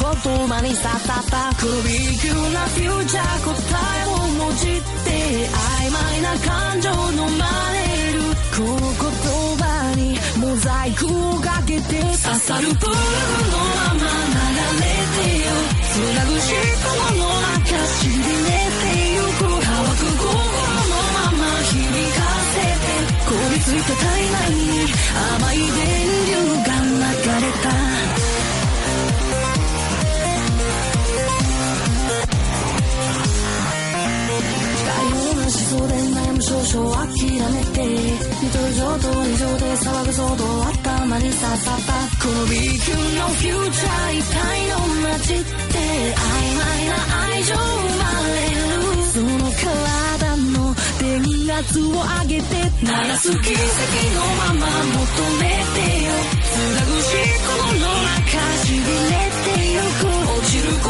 葉にさたたこの B 級なフューチャー答えをもじって曖昧な感情のまれる。この言葉にモザイクをかけて刺さるプールのまま流れてよ。繋ぐしこの中しびついた体内に甘い電流が流れた。大ような思想で悩む少々諦めてリトル上等以上で騒ぐ騒動頭に刺さった。この B 級のフューチャー一体の街って曖昧な愛情生まれる。その体電が圧を上げて鳴らす奇跡のまま求めてよ。つなぐしこの中しびれてゆく落ちる心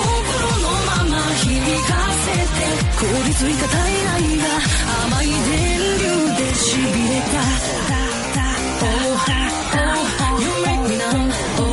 のまま響かせて。凍りついた体内が甘い電流でしびれた。Oh, oh, you make me numb. Oh,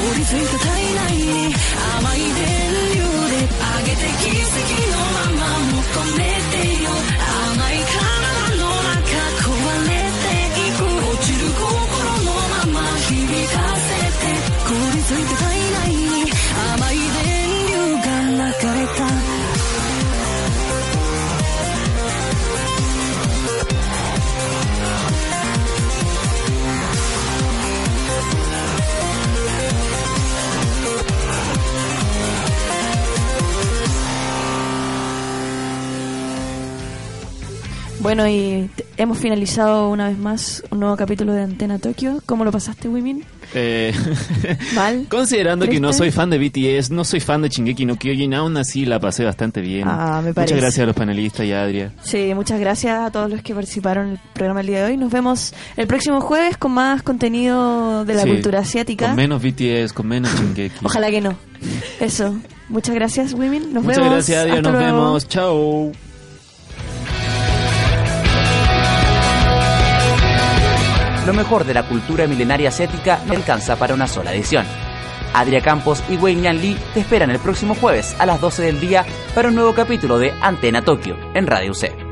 りついた体内に甘い電流で上げて奇跡のまま求め Bueno, y hemos finalizado una vez más un nuevo capítulo de Antena Tokio. ¿Cómo lo pasaste, Wimin? Eh, Mal. Considerando que no ¿Triste? soy fan de BTS, no soy fan de Shingeki no Kyojin, aún así la pasé bastante bien. Ah, me parece. Muchas gracias a los panelistas y a Adria. Sí, muchas gracias a todos los que participaron en el programa el día de hoy. Nos vemos el próximo jueves con más contenido de la Sí, cultura asiática. Con menos BTS, con menos Shingeki. Ojalá que no. Eso. Muchas gracias, Wimin. Nos Muchas vemos. gracias, Adria. Hasta Nos luego. vemos. Chao. Lo mejor de la cultura milenaria asiática no alcanza para una sola edición. Adria Campos y Wei Yan Lee te esperan el próximo jueves a las 12 del día para un nuevo capítulo de Antena Tokio en Radio C.